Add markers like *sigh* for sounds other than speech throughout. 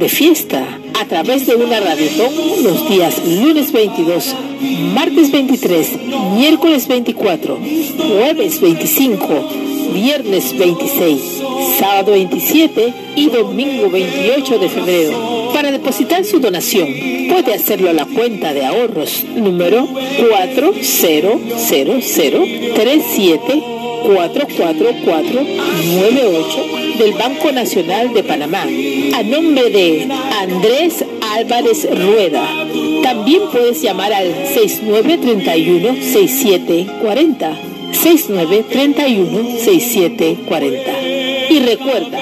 de fiesta a través de una radiotón los días lunes 22, martes 23, miércoles 24, jueves 25, viernes 26, sábado 27 y domingo 28 de febrero. Para depositar su donación, puede hacerlo a la cuenta de ahorros número 400037 44498 del Banco Nacional de Panamá a nombre de Andrés Álvarez Rueda. También puedes llamar al 6931-6740. 6931-6740. Y recuerda,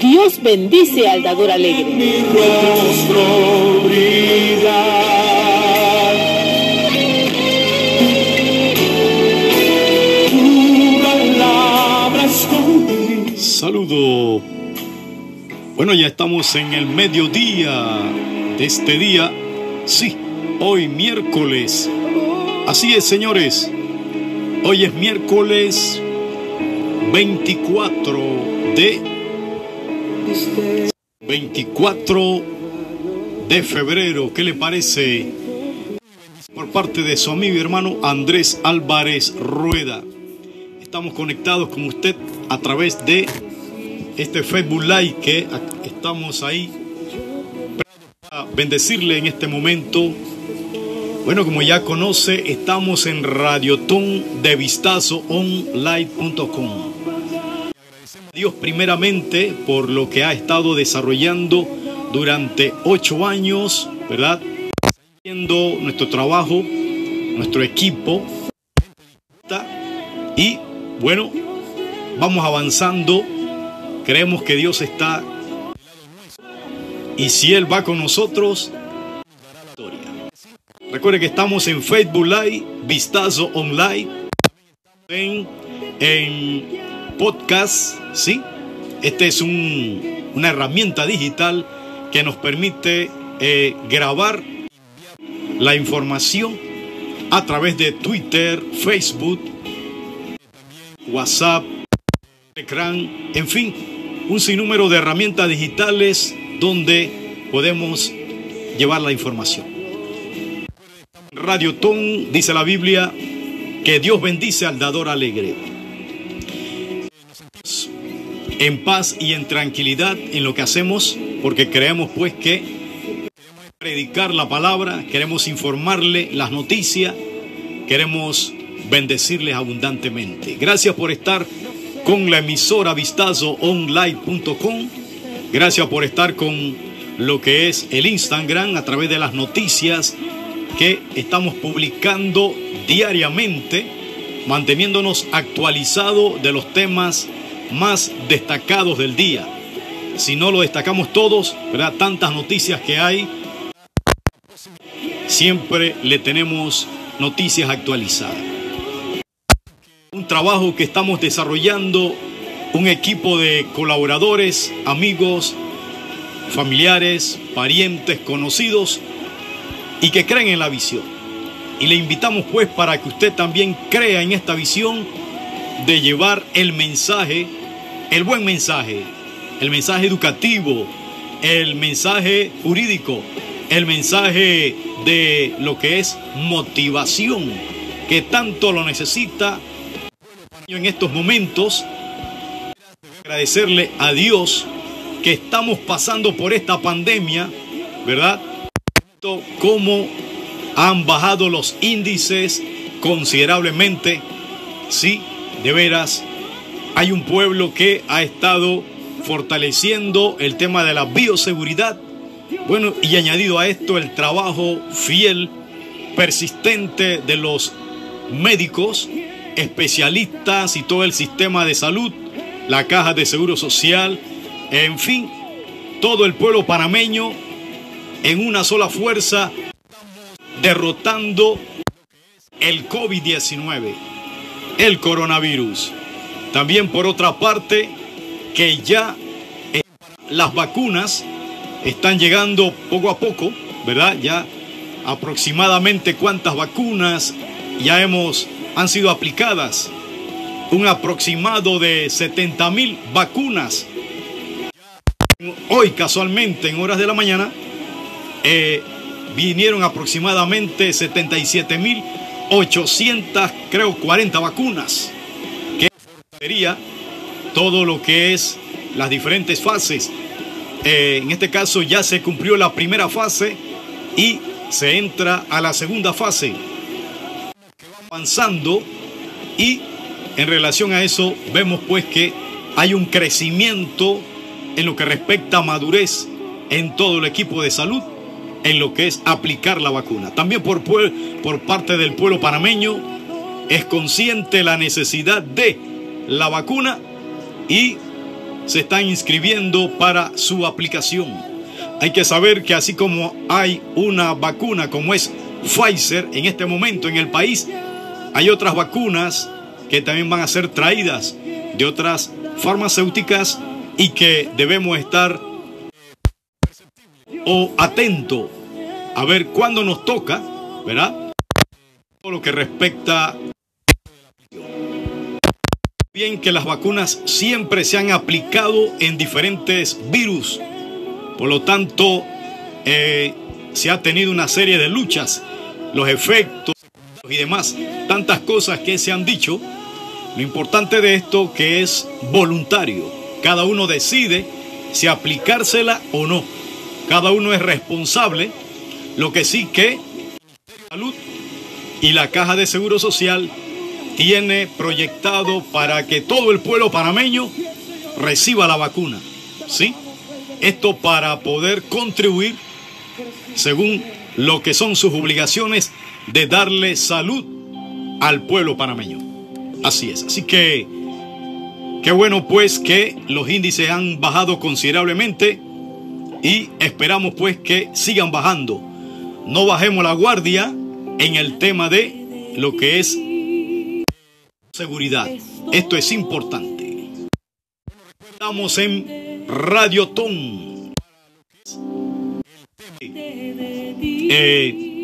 Dios bendice al dador alegre. Mi rostro brilla. Tu palabra escondí. Saludo. Bueno, ya estamos en el mediodía de este día. Sí, hoy miércoles. Así es, señores. Hoy es miércoles 24 de 24 de febrero. ¿Qué le parece? Por parte de su amigo y hermano Andrés Álvarez Rueda. Estamos conectados con usted a través de este Facebook Live que estamos ahí para bendecirle en este momento. Bueno, como ya conoce, estamos en Radiotón de Vistazo Online.com. Agradecemos a Dios primeramente por lo que ha estado desarrollando durante ocho años, ¿verdad? Haciendo nuestro trabajo, nuestro equipo. Y bueno, vamos avanzando. Creemos que Dios está. Y si Él va con nosotros, Recuerde que estamos en Facebook Live, Vistazo Online, en, en podcast, ¿sí? Este es un, una herramienta digital que nos permite eh, grabar la información a través de Twitter, Facebook, WhatsApp, Telegram, en fin, un sinnúmero de herramientas digitales donde podemos llevar la información. Radio Ton dice la Biblia que Dios bendice al dador alegre. En paz y en tranquilidad en lo que hacemos, porque creemos pues que predicar la palabra, queremos informarle las noticias, queremos bendecirles abundantemente. Gracias por estar con la emisora vistazoonline.com. Gracias por estar con lo que es el Instagram a través de las noticias que estamos publicando diariamente, manteniéndonos actualizados de los temas más destacados del día. Si no lo destacamos todos, ¿verdad? Tantas noticias que hay, siempre le tenemos noticias actualizadas. Un trabajo que estamos desarrollando, un equipo de colaboradores, amigos, familiares, parientes, conocidos, y que creen en la visión. Y le invitamos pues para que usted también crea en esta visión de llevar el mensaje, el buen mensaje, el mensaje educativo, el mensaje jurídico, el mensaje de lo que es motivación, que tanto lo necesita en estos momentos. Agradecerle a Dios que estamos pasando por esta pandemia, ¿verdad? cómo han bajado los índices considerablemente. Sí, de veras, hay un pueblo que ha estado fortaleciendo el tema de la bioseguridad. Bueno, y añadido a esto el trabajo fiel, persistente de los médicos, especialistas y todo el sistema de salud, la caja de seguro social, En fin, todo el pueblo panameño en una sola fuerza derrotando el COVID-19, el coronavirus. También por otra parte, que ya eh, las vacunas están llegando poco a poco, ¿verdad? Ya aproximadamente cuántas vacunas ya hemos han sido aplicadas. Un aproximado de 70 mil vacunas. Hoy casualmente en horas de la mañana eh, vinieron aproximadamente 77 mil 800, creo 40 vacunas. Que sería todo lo que es las diferentes fases. Eh, en este caso ya se cumplió la primera fase y se entra a la segunda fase. Avanzando y en relación a eso vemos pues que hay un crecimiento en lo que respecta a madurez en todo el equipo de salud en lo que es aplicar la vacuna. También por, por parte del pueblo panameño es consciente la necesidad de la vacuna y se están inscribiendo para su aplicación. Hay que saber que así como hay una vacuna como es Pfizer en este momento en el país, hay otras vacunas que también van a ser traídas de otras farmacéuticas y que debemos estar o atento a ver cuándo nos toca, ¿verdad? Todo lo que respecta bien que las vacunas siempre se han aplicado en diferentes virus. Por lo tanto, eh, se ha tenido una serie de luchas, los efectos y demás, tantas cosas que se han dicho. Lo importante de esto que es voluntario. Cada uno decide si aplicársela o no. Cada uno es responsable. Lo que sí que salud y la Caja de Seguro Social tiene proyectado para que todo el pueblo panameño reciba la vacuna. ¿Sí? Esto para poder contribuir según lo que son sus obligaciones de darle salud al pueblo panameño. Así es. Así que qué bueno pues que los índices han bajado considerablemente y esperamos pues que sigan bajando. No bajemos la guardia en el tema de lo que es seguridad. Esto es importante. Estamos en Radio Ton. Eh,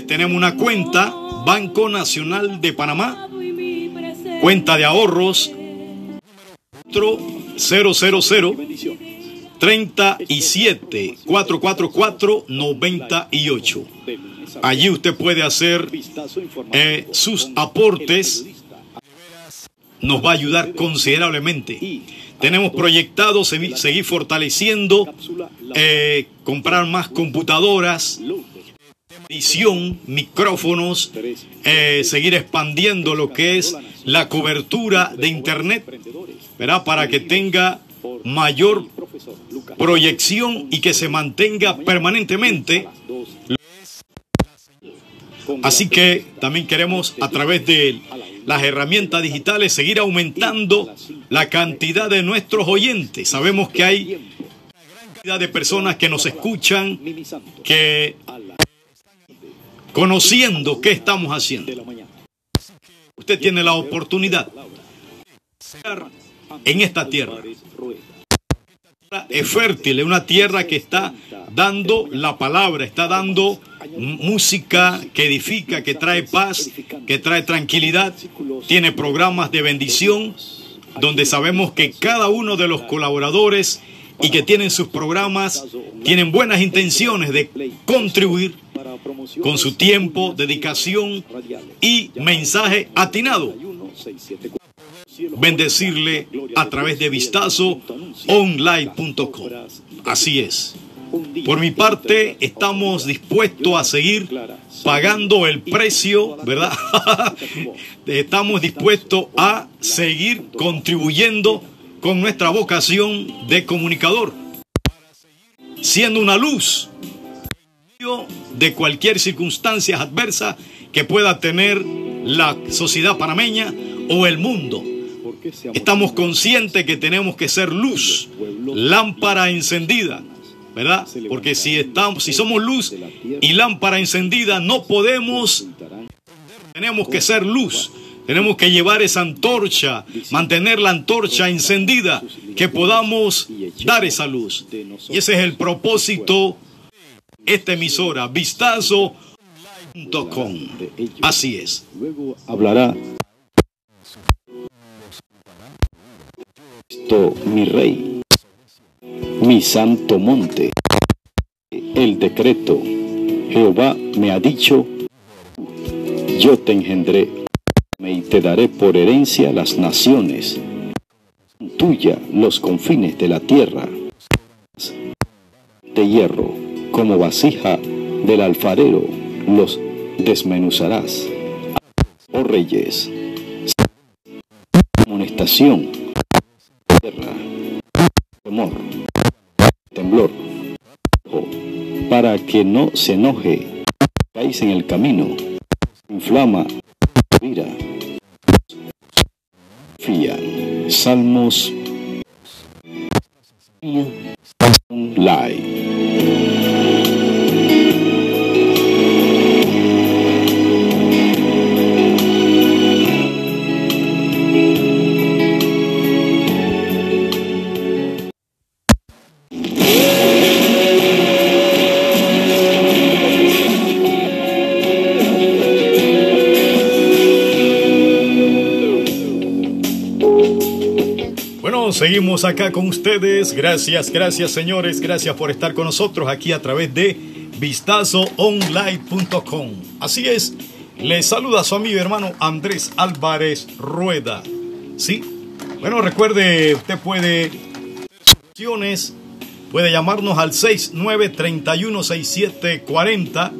tenemos una cuenta, Banco Nacional de Panamá, cuenta de ahorros 000 37 444 98. Allí usted puede hacer eh, sus aportes. Nos va a ayudar considerablemente. Tenemos proyectado seguir fortaleciendo, eh, comprar más computadoras, edición, micrófonos, eh, seguir expandiendo lo que es la cobertura de Internet, ¿verdad? Para que tenga mayor proyección y que se mantenga permanentemente Así que también queremos a través de las herramientas digitales seguir aumentando la cantidad de nuestros oyentes. Sabemos que hay cantidad de personas que nos escuchan, que conociendo qué estamos haciendo. Usted tiene la oportunidad en esta tierra. Es fértil, es una tierra que está dando la palabra, está dando música que edifica, que trae paz, que trae tranquilidad, tiene programas de bendición, donde sabemos que cada uno de los colaboradores y que tienen sus programas tienen buenas intenciones de contribuir con su tiempo, dedicación y mensaje atinado. Bendecirle a través de vistazo online.com. Así es. Por mi parte, *laughs* estamos dispuestos a seguir pagando el precio, ¿verdad? estamos dispuestos a seguir contribuyendo con nuestra vocación de comunicador, siendo una luz de cualquier circunstancia adversa que pueda tener la sociedad panameña o el mundo. estamos conscientes que tenemos que ser luz, lámpara encendida, ¿verdad? Porque si estamos, si somos luz y lámpara encendida, no podemos, tenemos que ser luz. Tenemos que llevar esa antorcha, mantener la antorcha encendida, que podamos dar esa luz. Y ese es el propósito esta emisora, vistazo.com. Así es. Luego hablará esto, mi rey, mi santo monte. El decreto, Jehová me ha dicho, yo te engendré y te daré por herencia las naciones, tuya los confines de la tierra, de hierro, como vasija del alfarero, los desmenuzarás. Oh reyes, amonestación, tierra, temor, temblor, para que no se enoje, caís en el camino, inflama, mira, Salmos Live. Seguimos acá con ustedes. Gracias, gracias señores, gracias por estar con nosotros aquí a través de vistazoonline.com. Así es, le saluda su amigo hermano Andrés Álvarez Rueda. Sí, bueno, recuerde, usted puede puede llamarnos al 69316740.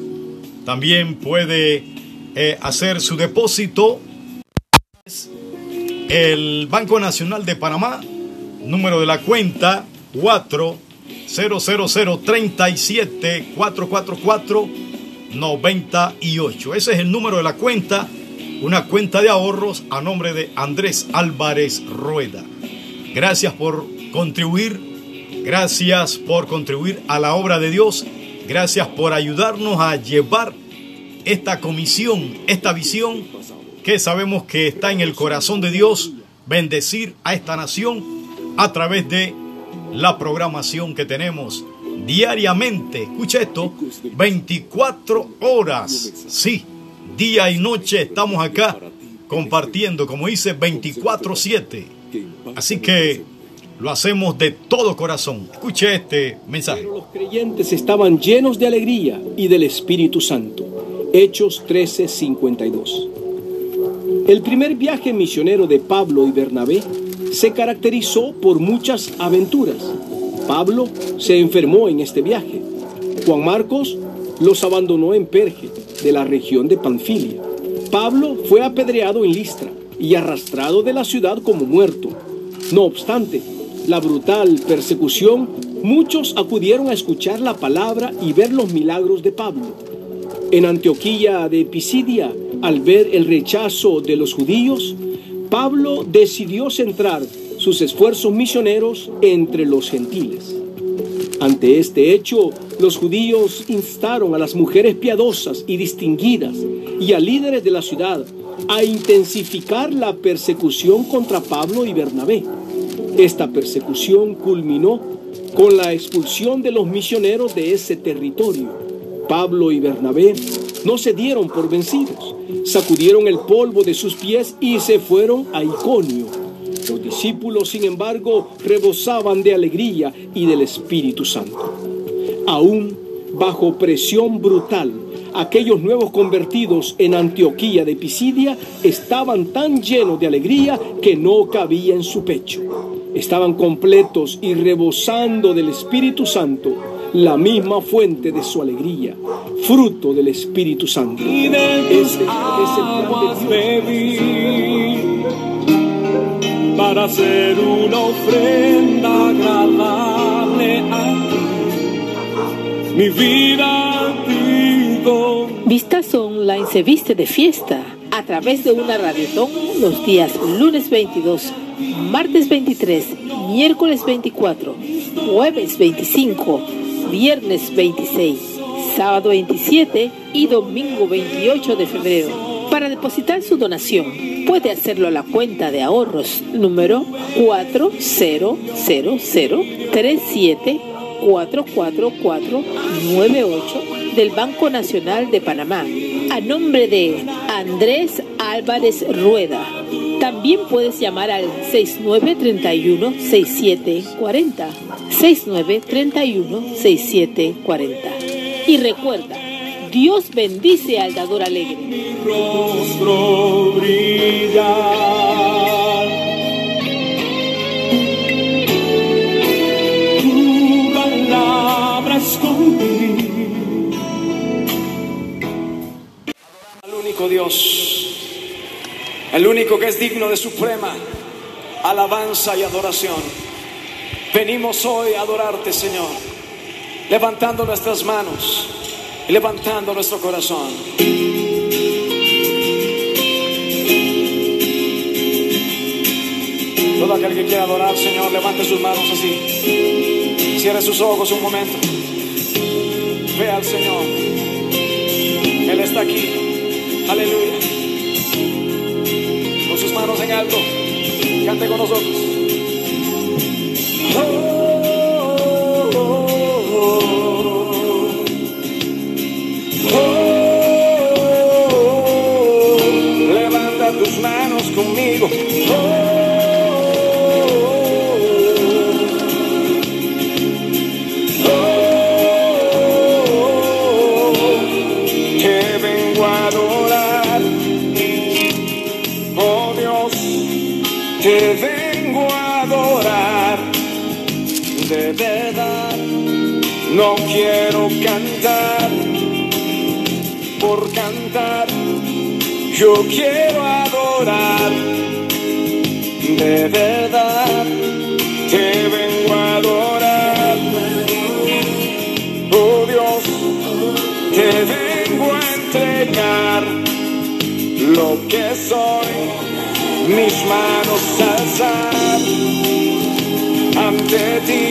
También puede eh, hacer su depósito. El Banco Nacional de Panamá, número de la cuenta 4 37 444 98. Ese es el número de la cuenta, una cuenta de ahorros a nombre de Andrés Álvarez Rueda. Gracias por contribuir, gracias por contribuir a la obra de Dios, gracias por ayudarnos a llevar esta comisión, esta visión que sabemos que está en el corazón de Dios, bendecir a esta nación a través de la programación que tenemos diariamente. Escucha esto, 24 horas. Sí, día y noche estamos acá compartiendo, como dice, 24/7. Así que lo hacemos de todo corazón. Escuche este mensaje. los creyentes estaban llenos de alegría y del Espíritu Santo. Hechos 13:52. El primer viaje misionero de Pablo y Bernabé se caracterizó por muchas aventuras. Pablo se enfermó en este viaje. Juan Marcos los abandonó en Perge, de la región de Panfilia. Pablo fue apedreado en Listra y arrastrado de la ciudad como muerto. No obstante, la brutal persecución, muchos acudieron a escuchar la palabra y ver los milagros de Pablo. En Antioquía de Pisidia, al ver el rechazo de los judíos, Pablo decidió centrar sus esfuerzos misioneros entre los gentiles. Ante este hecho, los judíos instaron a las mujeres piadosas y distinguidas y a líderes de la ciudad a intensificar la persecución contra Pablo y Bernabé. Esta persecución culminó con la expulsión de los misioneros de ese territorio. Pablo y Bernabé no se dieron por vencidos sacudieron el polvo de sus pies y se fueron a Iconio. Los discípulos, sin embargo, rebosaban de alegría y del Espíritu Santo. Aún bajo presión brutal, aquellos nuevos convertidos en Antioquía de Pisidia estaban tan llenos de alegría que no cabía en su pecho. Estaban completos y rebosando del Espíritu Santo la misma fuente de su alegría, fruto del Espíritu Santo. Y de tus aguas bebí para hacer una ofrenda agradable a ti. Mi vida Vistazo Online se viste de fiesta a través de una radiotón los días lunes 22, martes 23, miércoles 24, jueves 25, viernes 26, sábado 27 y domingo 28 de febrero. Para depositar su donación, puede hacerlo a la cuenta de ahorros número 4000374448 del Banco Nacional de Panamá, a nombre de Andrés Álvarez Rueda. También puedes llamar al 6931-6740. 6931-6740. Y recuerda, Dios bendice al dador alegre. Mi rostro brilla. El único que es digno de suprema alabanza y adoración. Venimos hoy a adorarte, Señor, levantando nuestras manos y levantando nuestro corazón. Todo aquel que quiera adorar, Señor, levante sus manos así. Cierre sus ojos un momento. Ve al Señor. Él está aquí. Aleluya. Manos en alto. Cante con nosotros. Levanta tus manos conmigo. Por cantar. Yo quiero adorar. De verdad, te vengo a adorar. Oh Dios, te vengo a entregar lo que soy, mis manos alzar ante ti,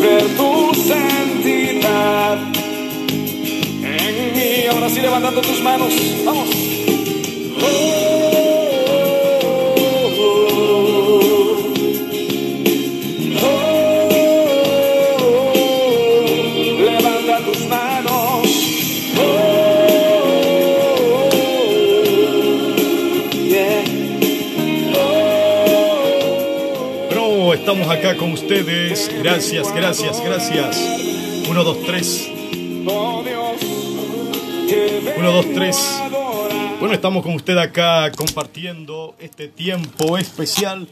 ver tu santidad levantando tus manos. Vamos. Levanta tus manos. Bro, Estamos acá con ustedes. Gracias, gracias, gracias. 1, 2, 3 te vengo Uno, dos, tres. a adorar. Bueno, estamos con usted acá compartiendo este tiempo especial.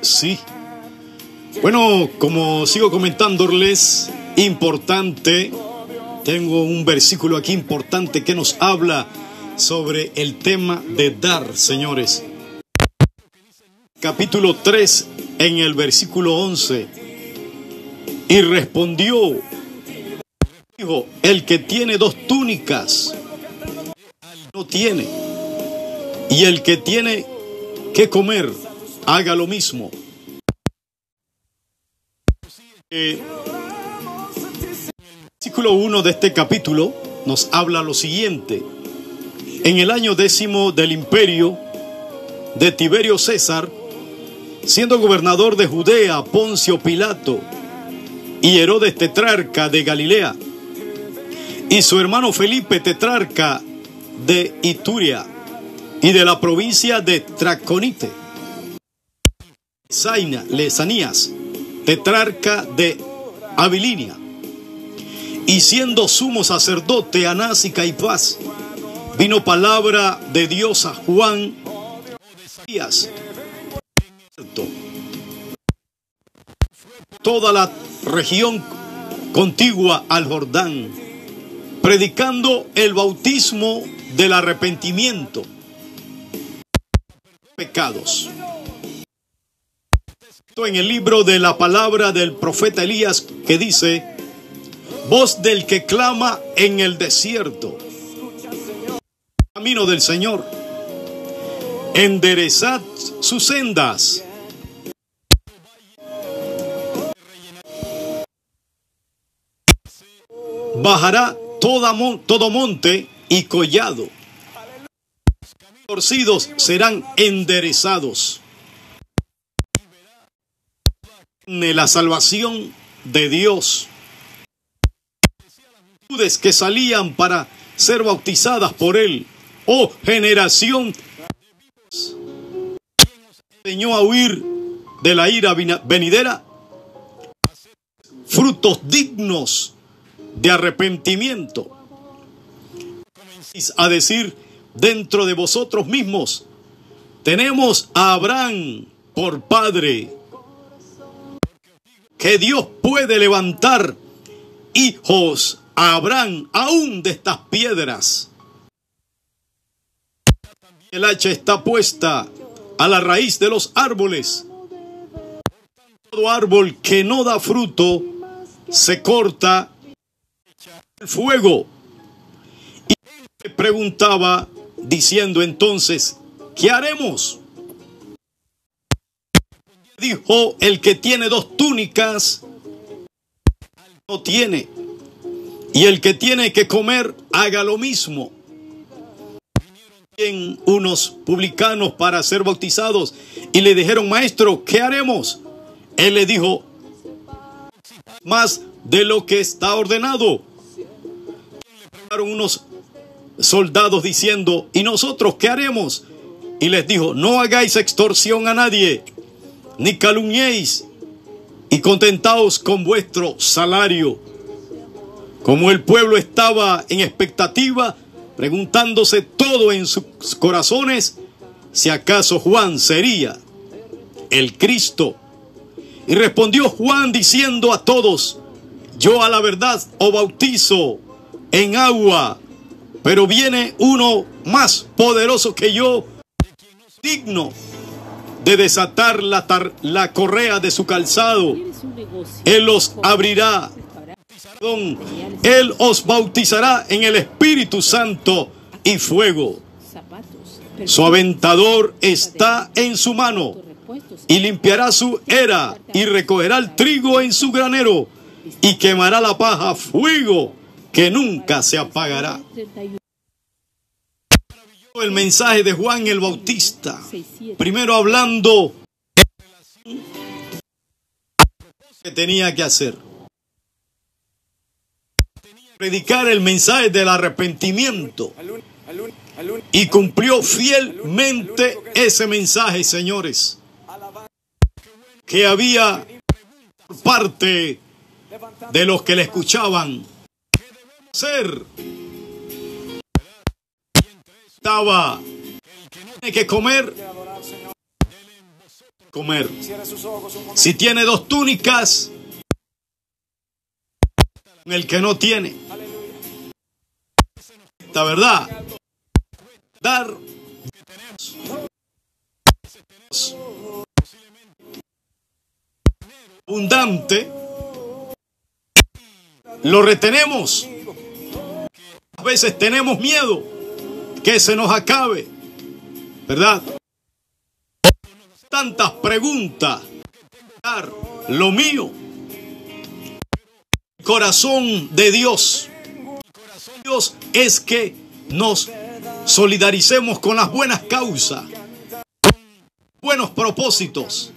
Sí. Bueno, como sigo comentándoles, importante, tengo un versículo aquí importante que nos habla sobre el tema de dar, señores. Capítulo 3, en el versículo 11. Y respondió, dijo, el que tiene dos túnicas, no tiene. Y el que tiene que comer, haga lo mismo. Eh, versículo 1 de este capítulo nos habla lo siguiente. En el año décimo del imperio de Tiberio César, siendo gobernador de Judea Poncio Pilato y Herodes tetrarca de Galilea, y su hermano Felipe tetrarca de Ituria y de la provincia de Traconite, Zaina, Lesanías, tetrarca de Abilinia, y siendo sumo sacerdote Anás y Caifás, vino palabra de Dios a Juan toda la región contigua al Jordán, predicando el bautismo del arrepentimiento pecados. en el libro de la palabra del profeta Elías que dice, voz del que clama en el desierto, camino del Señor, enderezad sus sendas. Bajará todo monte y collado. Torcidos serán enderezados. de la salvación de Dios. Que salían para ser bautizadas por él. Oh generación, enseñó a huir de la ira venidera frutos dignos de arrepentimiento. Comencéis a decir dentro de vosotros mismos, tenemos a Abraham por padre que Dios puede levantar hijos a Abraham aún de estas piedras. El hacha está puesta a la raíz de los árboles. Todo árbol que no da fruto se corta el fuego. Y le preguntaba diciendo entonces, ¿qué haremos? Dijo el que tiene dos túnicas, no tiene. Y el que tiene que comer, haga lo mismo. Vinieron unos publicanos para ser bautizados y le dijeron, maestro, ¿qué haremos? Él le dijo, más de lo que está ordenado. Unos soldados diciendo, ¿y nosotros qué haremos? Y les dijo, no hagáis extorsión a nadie, ni calumniéis, y contentaos con vuestro salario. Como el pueblo estaba en expectativa, preguntándose todo en sus corazones, si acaso Juan sería el Cristo. Y respondió Juan diciendo a todos, yo a la verdad os bautizo en agua, pero viene uno más poderoso que yo, digno de desatar la, la correa de su calzado. Él os abrirá, Él os bautizará en el Espíritu Santo y fuego. Su aventador está en su mano y limpiará su era y recogerá el trigo en su granero y quemará la paja fuego que nunca se apagará. El mensaje de Juan el Bautista, primero hablando que tenía que hacer. Predicar el mensaje del arrepentimiento y cumplió fielmente ese mensaje, señores, que había por parte de los que le escuchaban. ¿Qué debemos hacer? Estaba tiene que comer, comer. Si tiene dos túnicas, el que no tiene. La verdad, dar abundante, lo retenemos. A veces tenemos miedo que se nos acabe, ¿verdad? Tantas preguntas lo mío. El corazón de Dios. Dios es que nos solidaricemos con las buenas causas, buenos propósitos.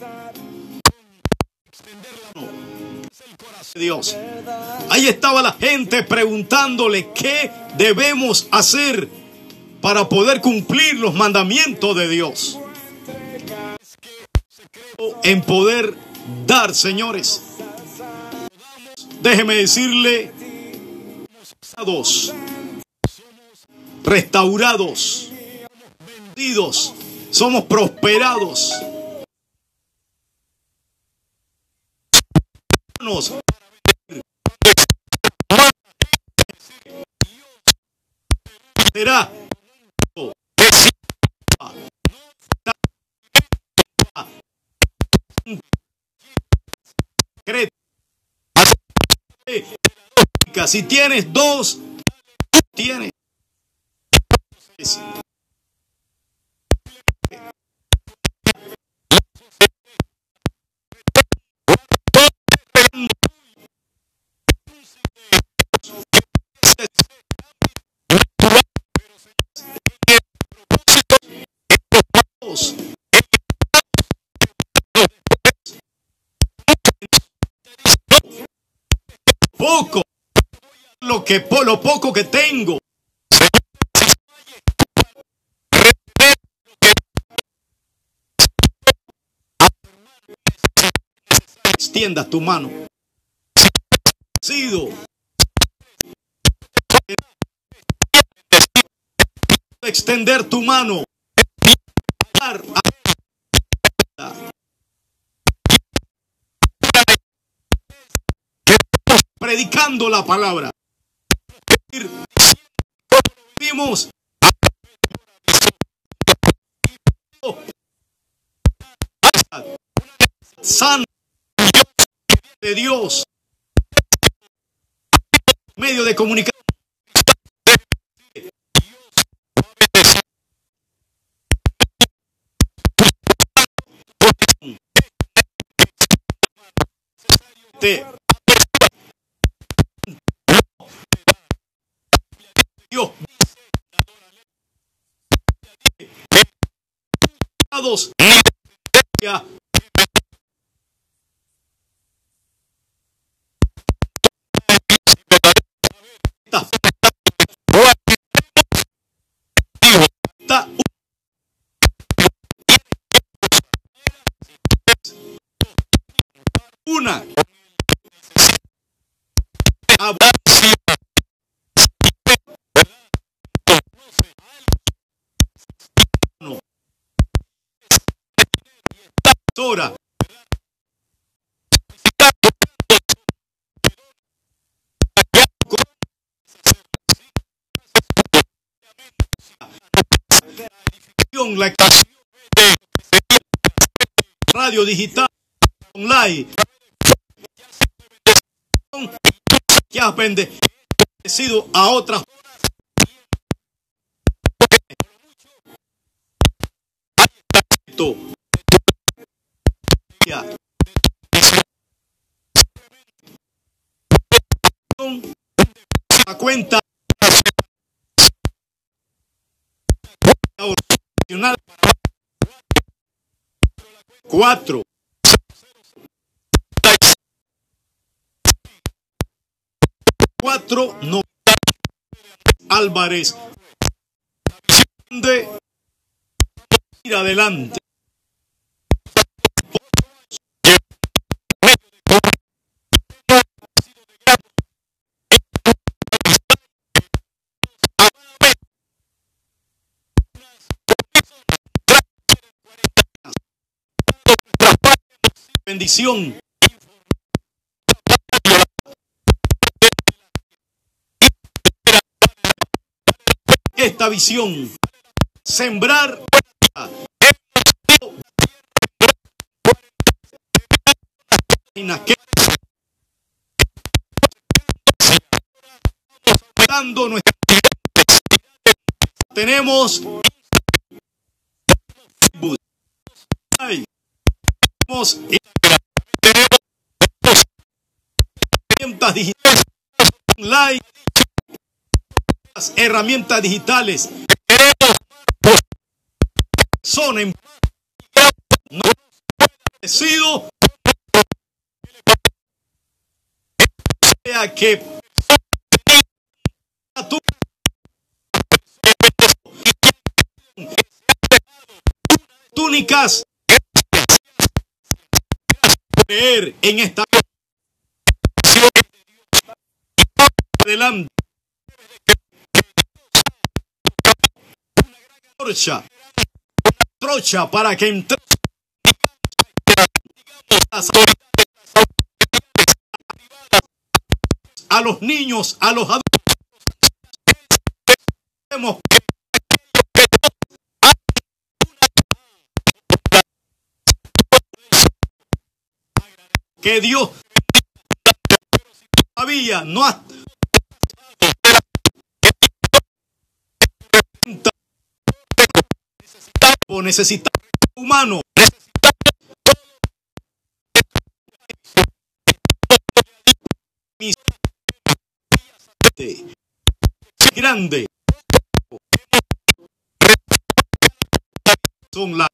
Dios. Ahí estaba la gente preguntándole qué debemos hacer para poder cumplir los mandamientos de Dios en poder dar, señores. Déjeme decirle, restaurados, vendidos, somos prosperados. será Si tienes dos, tienes. Lo que por lo poco que tengo. Extienda tu mano. Sido. Extender tu mano. Predicando la palabra. Vimos San de Dios. Medio de comunicación. Una digital online que ha bendecido a otras 4. Cuatro, no, Álvarez de ir adelante. Bendición. Esta visión, sembrar tenemos tenemos online, las herramientas digitales. Son en no sido que túnicas. En esta adelante. Trocha trocha para que entre a los niños a los adultos. Que Dios todavía no ha necesitamos humano. grande son las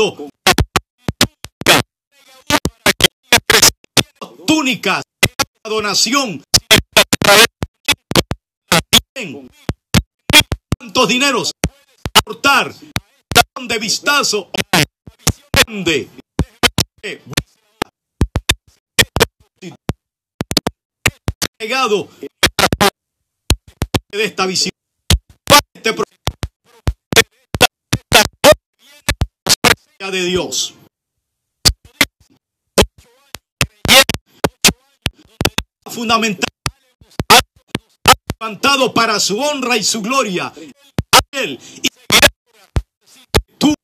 viendo túnicas donación tantos dineros aportar de vistazo de legado de esta visión de Dios. Fundamental levantado para su honra y su gloria. Él y tú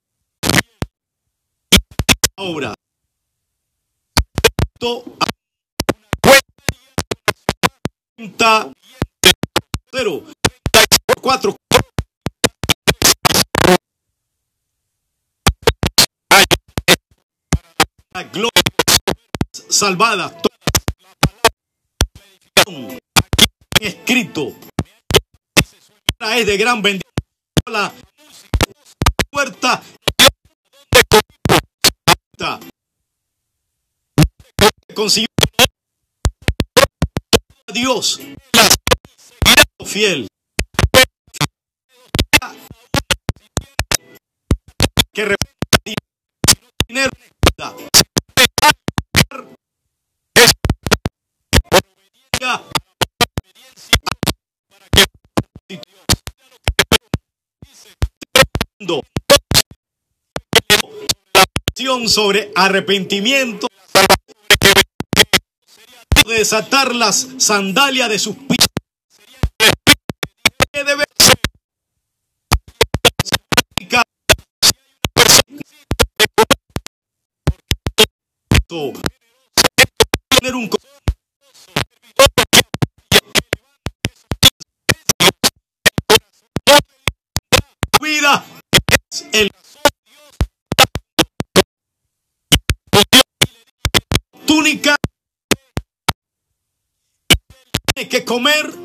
ahora cero cuatro salvada. Escrito. Es de gran bendición. La puerta. Consiguió Dios. Fiel sobre arrepentimiento. De desatar las sandalias de sus pies. Tener un comer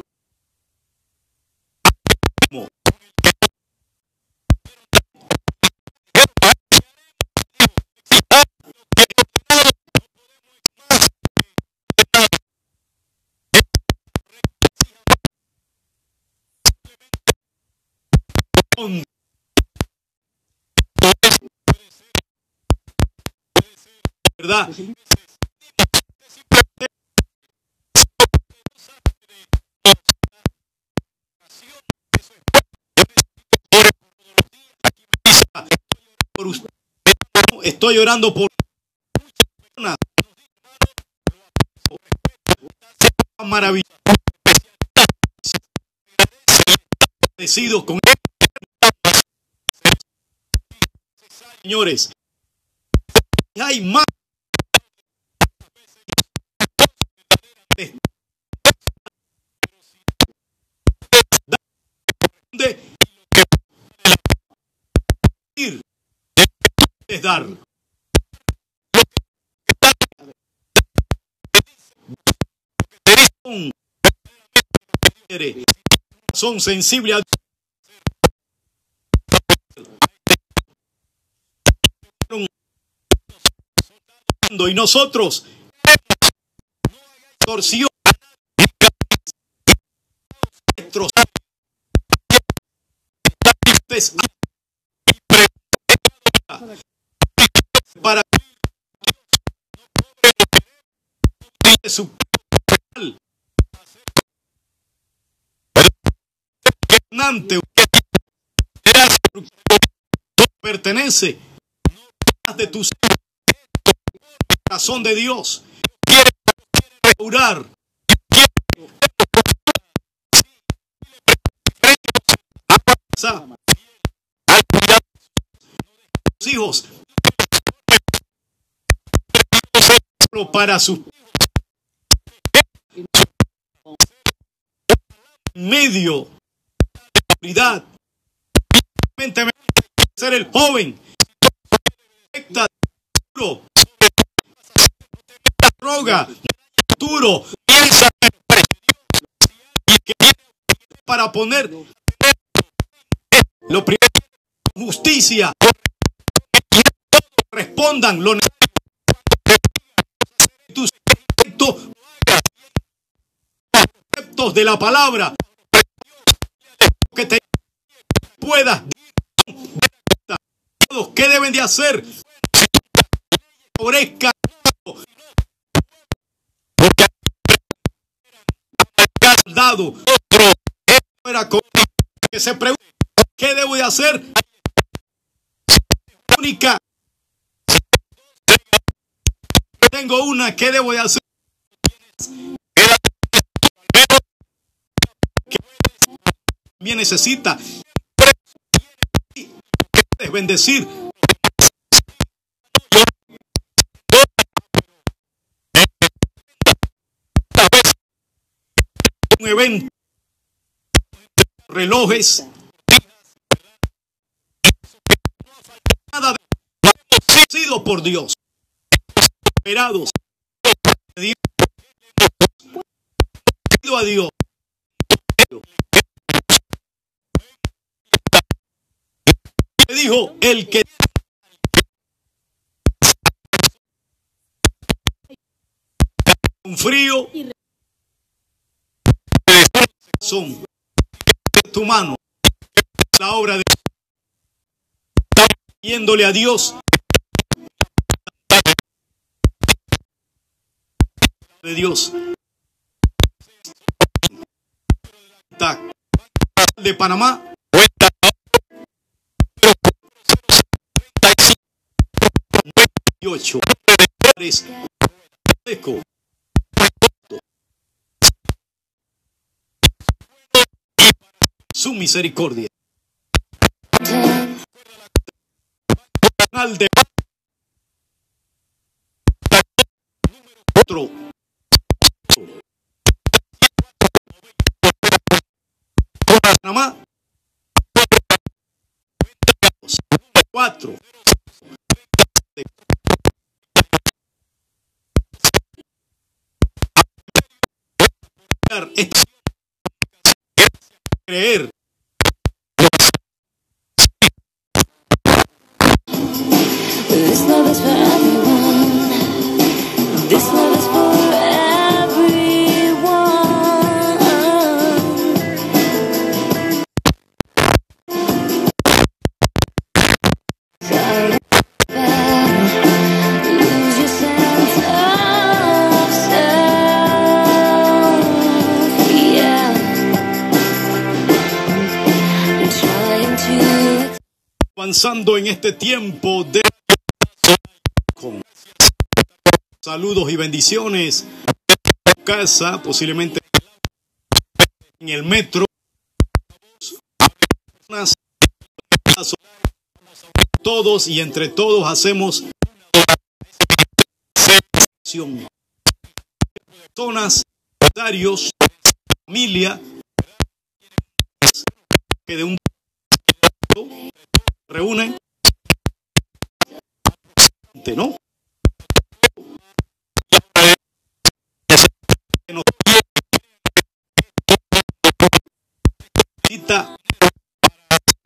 Estoy orando por maravilloso con señores hay más. De dar son sensibles a y nosotros torsión para su pertenece. De tu corazón de Dios. Quiere orar hijos. Para su medio ser el joven. Droga duro. Piensa para poner lo primero justicia. Respondan lo conceptos de la palabra que te puedas qué deben de hacer favorezca. Dado. Era que se pregunta qué debo de hacer. Única. Tengo una ¿qué debo de hacer también necesita bendecir. Un evento. Relojes. Nada sido por Dios. Esperados. A Dios el que un frío son tu mano la obra de yéndole a Dios. De Dios. De Panamá 8 su misericordia. De creer. En este tiempo de saludos y bendiciones casa posiblemente en el metro. Todos y entre todos hacemos personas voluntarios familia que de un reúnen, ¿no?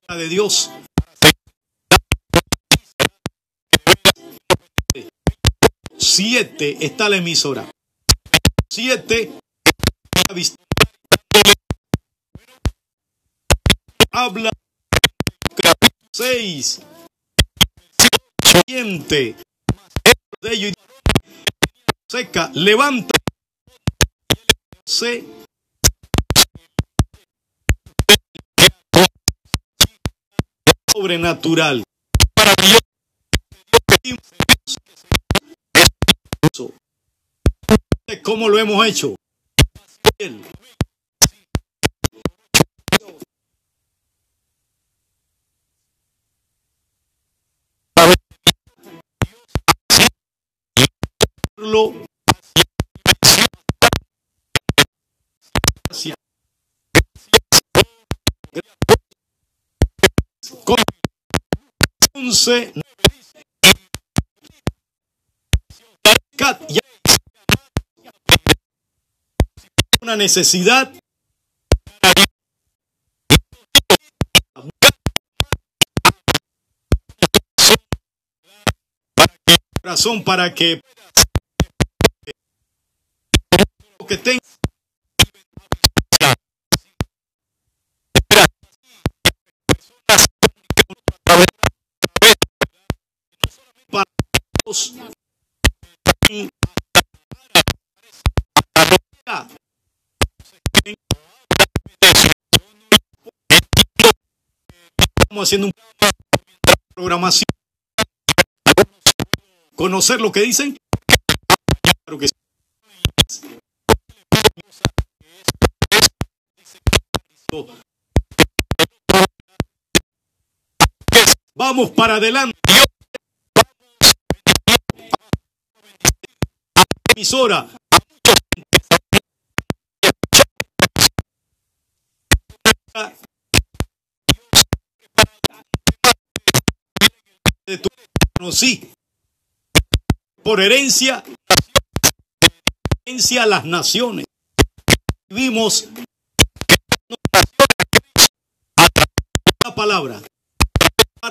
De Dios. Siete está la emisora. Siete habla 6 siente de ello y seca levanta. Se. Sobrenatural. Maravilloso. Cómo lo hemos hecho solo. Hacia 11 ya una necesidad. Razón para que que tenga Estamos haciendo un programación. Conocer lo que dicen. Vamos para adelante. Emisora. De tu conocí por herencia, herencia a las naciones. Vivimos la palabra,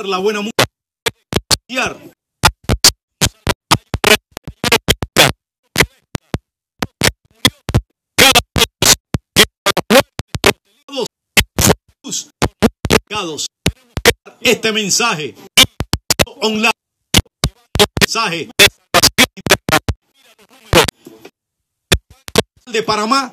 la buena música, este mensaje. Online. Mensaje. De Panamá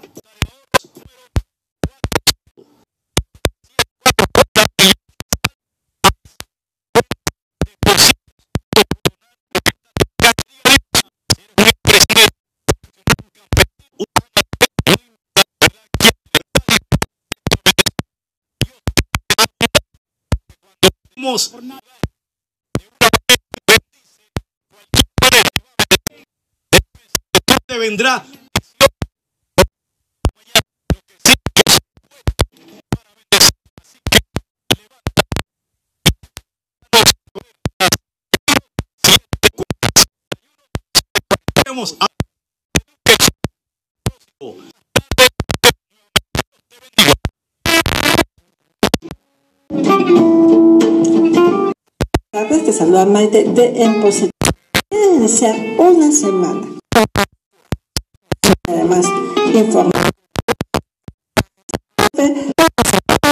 saluda Maite de En Positivo. Quiero iniciar una semana. Además, informar